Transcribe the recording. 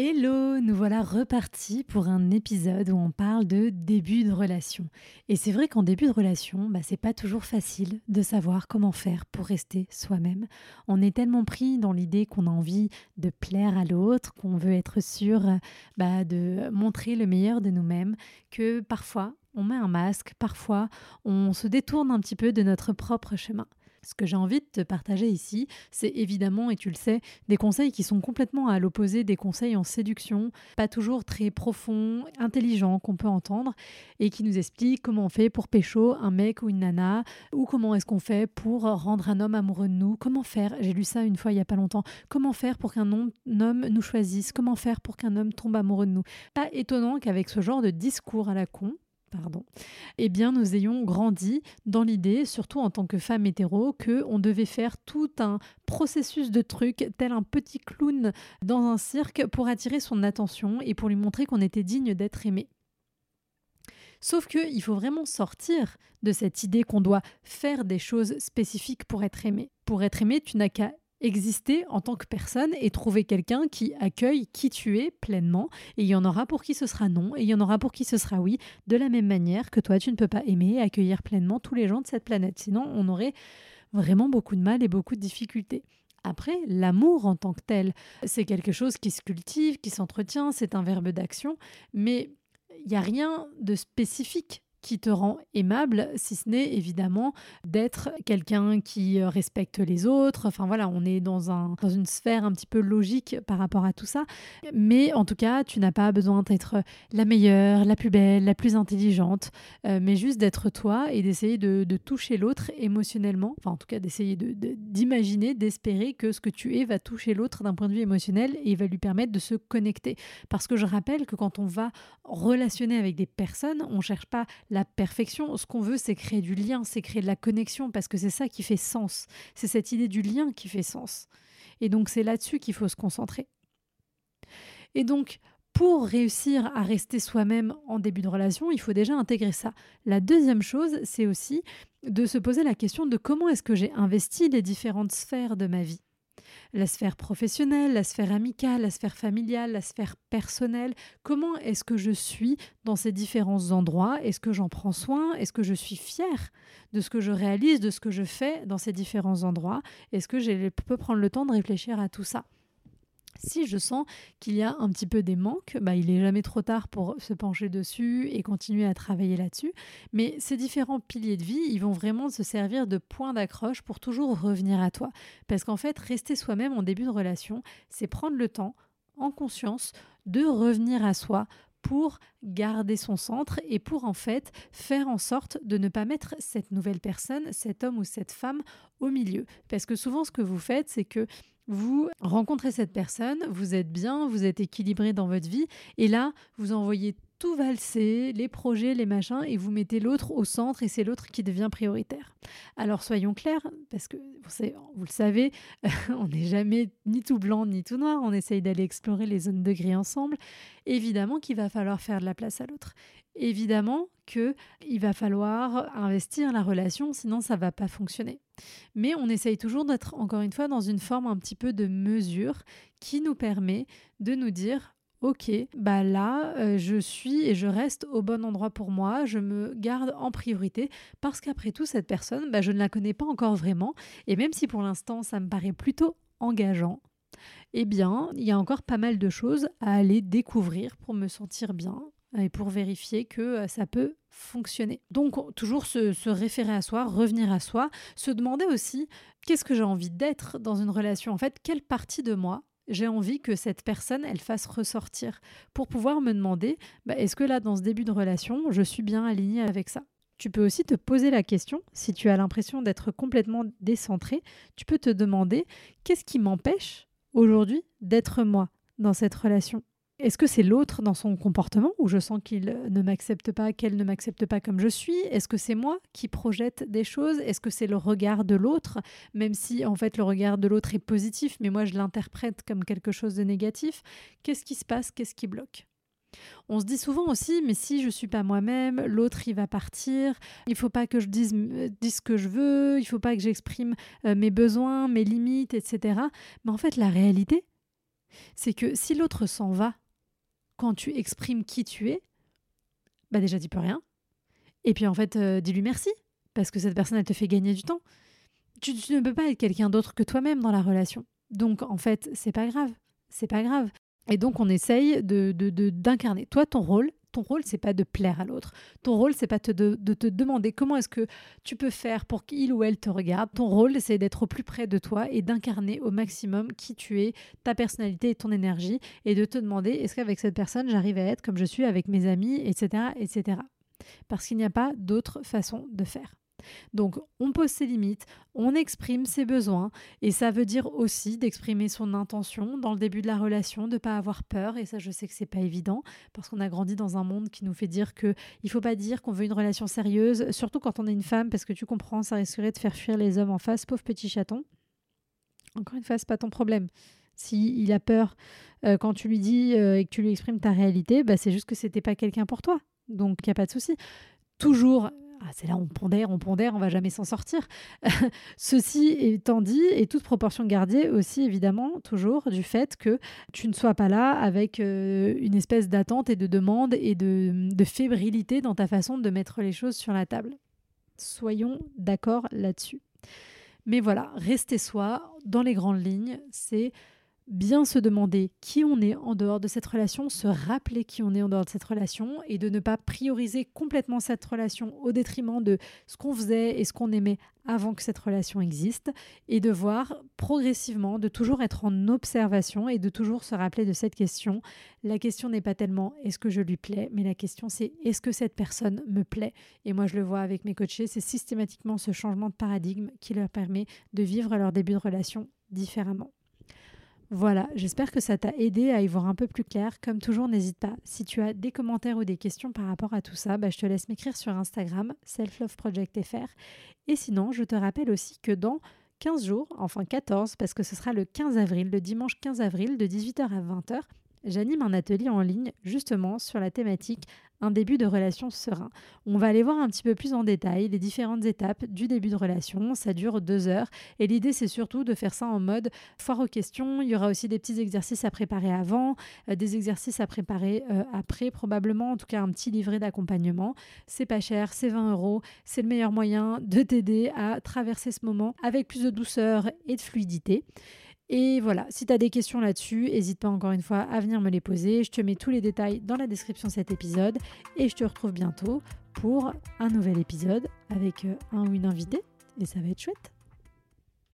Hello, nous voilà repartis pour un épisode où on parle de début de relation. Et c'est vrai qu'en début de relation, bah, c'est pas toujours facile de savoir comment faire pour rester soi-même. On est tellement pris dans l'idée qu'on a envie de plaire à l'autre, qu'on veut être sûr bah, de montrer le meilleur de nous-mêmes, que parfois on met un masque, parfois on se détourne un petit peu de notre propre chemin. Ce que j'ai envie de te partager ici, c'est évidemment, et tu le sais, des conseils qui sont complètement à l'opposé des conseils en séduction, pas toujours très profonds, intelligents qu'on peut entendre, et qui nous expliquent comment on fait pour pécho un mec ou une nana, ou comment est-ce qu'on fait pour rendre un homme amoureux de nous, comment faire, j'ai lu ça une fois il y a pas longtemps, comment faire pour qu'un homme nous choisisse, comment faire pour qu'un homme tombe amoureux de nous. Pas étonnant qu'avec ce genre de discours à la con, pardon, eh bien nous ayons grandi dans l'idée, surtout en tant que femme hétéro, que on devait faire tout un processus de trucs tel un petit clown dans un cirque pour attirer son attention et pour lui montrer qu'on était digne d'être aimé. Sauf qu'il faut vraiment sortir de cette idée qu'on doit faire des choses spécifiques pour être aimé. Pour être aimé, tu n'as qu'à exister en tant que personne et trouver quelqu'un qui accueille qui tu es pleinement. Et il y en aura pour qui ce sera non, et il y en aura pour qui ce sera oui, de la même manière que toi, tu ne peux pas aimer et accueillir pleinement tous les gens de cette planète. Sinon, on aurait vraiment beaucoup de mal et beaucoup de difficultés. Après, l'amour en tant que tel, c'est quelque chose qui se cultive, qui s'entretient, c'est un verbe d'action, mais il n'y a rien de spécifique qui te rend aimable, si ce n'est évidemment d'être quelqu'un qui euh, respecte les autres. Enfin voilà, on est dans, un, dans une sphère un petit peu logique par rapport à tout ça. Mais en tout cas, tu n'as pas besoin d'être la meilleure, la plus belle, la plus intelligente, euh, mais juste d'être toi et d'essayer de, toucher l'autre émotionnellement. Enfin en tout cas, d'essayer d'imaginer, de, d'espérer que ce que tu es va toucher l'autre d'un point de vue émotionnel et va lui permettre de se connecter. Parce que je rappelle que quand on va relationner avec des personnes, on ne cherche pas la perfection. Ce qu'on veut, c'est créer du lien, c'est créer de la connexion, parce que c'est ça qui fait sens. C'est cette idée du lien qui fait sens. Et donc, c'est là-dessus qu'il faut se concentrer. Et donc, pour réussir à rester soi-même en début de relation, il faut déjà intégrer ça. La deuxième chose, c'est aussi de se poser la question de comment est-ce que j'ai investi les différentes sphères de ma vie la sphère professionnelle, la sphère amicale, la sphère familiale, la sphère personnelle. Comment est-ce que je suis dans ces différents endroits? Est-ce que j'en prends soin? Est-ce que je suis fière de ce que je réalise, de ce que je fais dans ces différents endroits? Est-ce que je peux prendre le temps de réfléchir à tout ça? Si je sens qu'il y a un petit peu des manques, bah, il n'est jamais trop tard pour se pencher dessus et continuer à travailler là-dessus. Mais ces différents piliers de vie, ils vont vraiment se servir de point d'accroche pour toujours revenir à toi. Parce qu'en fait, rester soi-même en début de relation, c'est prendre le temps, en conscience, de revenir à soi pour garder son centre et pour en fait faire en sorte de ne pas mettre cette nouvelle personne, cet homme ou cette femme au milieu. Parce que souvent ce que vous faites, c'est que vous rencontrez cette personne, vous êtes bien, vous êtes équilibré dans votre vie, et là, vous envoyez tout valser, les projets, les machins, et vous mettez l'autre au centre, et c'est l'autre qui devient prioritaire. Alors soyons clairs, parce que vous, le savez, on n'est jamais ni tout blanc ni tout noir, on essaye d'aller explorer les zones de gris ensemble. Évidemment qu'il va falloir faire de la place à l'autre. Évidemment qu'il va falloir investir la relation, sinon ça va pas fonctionner. Mais on essaye toujours d'être, encore une fois, dans une forme un petit peu de mesure qui nous permet de nous dire Ok, bah là, euh, je suis et je reste au bon endroit pour moi, je me garde en priorité parce qu'après tout, cette personne, bah, je ne la connais pas encore vraiment et même si pour l'instant ça me paraît plutôt engageant, eh bien, il y a encore pas mal de choses à aller découvrir pour me sentir bien et pour vérifier que euh, ça peut fonctionner. Donc toujours se, référer à soi, revenir à soi, se demander aussi qu'est-ce que j'ai envie d'être dans une relation? En fait, quelle partie de moi j'ai envie que cette personne, elle fasse ressortir. Pour pouvoir me demander, bah, est-ce que là, dans ce début de relation, je suis bien alignée avec ça? Tu peux aussi te poser la question, si tu as l'impression d'être complètement décentré, tu peux te demander qu'est-ce qui m'empêche aujourd'hui d'être moi dans cette relation? Est-ce que c'est l'autre dans son comportement où je sens qu'il ne m'accepte pas, qu'elle ne m'accepte pas comme je suis? Est-ce que c'est moi qui projette des choses? Est-ce que c'est le regard de l'autre? Même si en fait le regard de l'autre est positif, mais moi je l'interprète comme quelque chose de négatif. Qu'est-ce qui se passe? Qu'est-ce qui bloque? On se dit souvent aussi, mais si je suis pas moi-même, l'autre il va partir. Il faut pas que je dise, euh, dise ce que je veux. Il faut pas que j'exprime euh, mes besoins, mes limites, etc. Mais en fait, la réalité, c'est que si l'autre s'en va quand tu exprimes qui tu es, bah déjà dis peux rien. Et puis en fait, euh, dis-lui merci, parce que cette personne, elle te fait gagner du temps. Tu, ne peux pas être quelqu'un d'autre que toi-même dans la relation. Donc en fait, c'est pas grave. C'est pas grave. Et donc on essaye de d'incarner. Toi, ton rôle, ton rôle, c'est pas de plaire à l'autre. Ton rôle, c'est pas de, te demander comment est-ce que tu peux faire pour qu'il ou elle te regarde. Ton rôle, c'est d'être au plus près de toi et d'incarner au maximum qui tu es, ta personnalité et ton énergie, et de te demander est-ce qu'avec cette personne, j'arrive à être comme je suis avec mes amis, etc., etc. Parce qu'il n'y a pas d'autre façon de faire. Donc on pose ses limites, on exprime ses besoins et ça veut dire aussi d'exprimer son intention dans le début de la relation, de ne pas avoir peur et ça je sais que c'est pas évident parce qu'on a grandi dans un monde qui nous fait dire que il faut pas dire qu'on veut une relation sérieuse, surtout quand on est une femme parce que tu comprends, ça risquerait de faire fuir les hommes en face, pauvre petit chaton. Encore une fois, c'est pas ton problème. S'il il a peur euh, quand tu lui dis euh, et que tu lui exprimes ta réalité, bah, c'est juste que c'était pas quelqu'un pour toi. Donc il n'y a pas de souci. Toujours ah, c'est là on pondère, on pondère, on va jamais s'en sortir. Ceci étant dit, et toute proportion gardée aussi évidemment toujours du fait que tu ne sois pas là avec euh, une espèce d'attente et de demande et de, de fébrilité dans ta façon de mettre les choses sur la table. Soyons d'accord là-dessus. Mais voilà, rester soi dans les grandes lignes, c'est bien se demander qui on est en dehors de cette relation, se rappeler qui on est en dehors de cette relation et de ne pas prioriser complètement cette relation au détriment de ce qu'on faisait et ce qu'on aimait avant que cette relation existe et de voir progressivement, de toujours être en observation et de toujours se rappeler de cette question. La question n'est pas tellement est-ce que je lui plais, mais la question c'est est-ce que cette personne me plaît? Et moi je le vois avec mes coachés, c'est systématiquement ce changement de paradigme qui leur permet de vivre leur début de relation différemment. Voilà, j'espère que ça t'a aidé à y voir un peu plus clair. Comme toujours, n'hésite pas. Si tu as des commentaires ou des questions par rapport à tout ça, bah, je te laisse m'écrire sur Instagram, selfloveprojectfr. Et sinon, je te rappelle aussi que dans 15 jours, enfin 14, parce que ce sera le 15 avril, le dimanche 15 avril, de 18h à 20h, j'anime un atelier en ligne justement sur la thématique un début de relation serein. On va aller voir un petit peu plus en détail les différentes étapes du début de relation. Ça dure deux heures et l'idée c'est surtout de faire ça en mode foire aux questions. Il y aura aussi des petits exercices à préparer avant, euh, des exercices à préparer euh, après probablement, en tout cas un petit livret d'accompagnement. C'est pas cher, c'est 20 euros. C'est le meilleur moyen de t'aider à traverser ce moment avec plus de douceur et de fluidité. Et voilà, si tu as des questions là-dessus, n'hésite pas encore une fois à venir me les poser. Je te mets tous les détails dans la description de cet épisode et je te retrouve bientôt pour un nouvel épisode avec euh, un ou une invitée et ça va être chouette.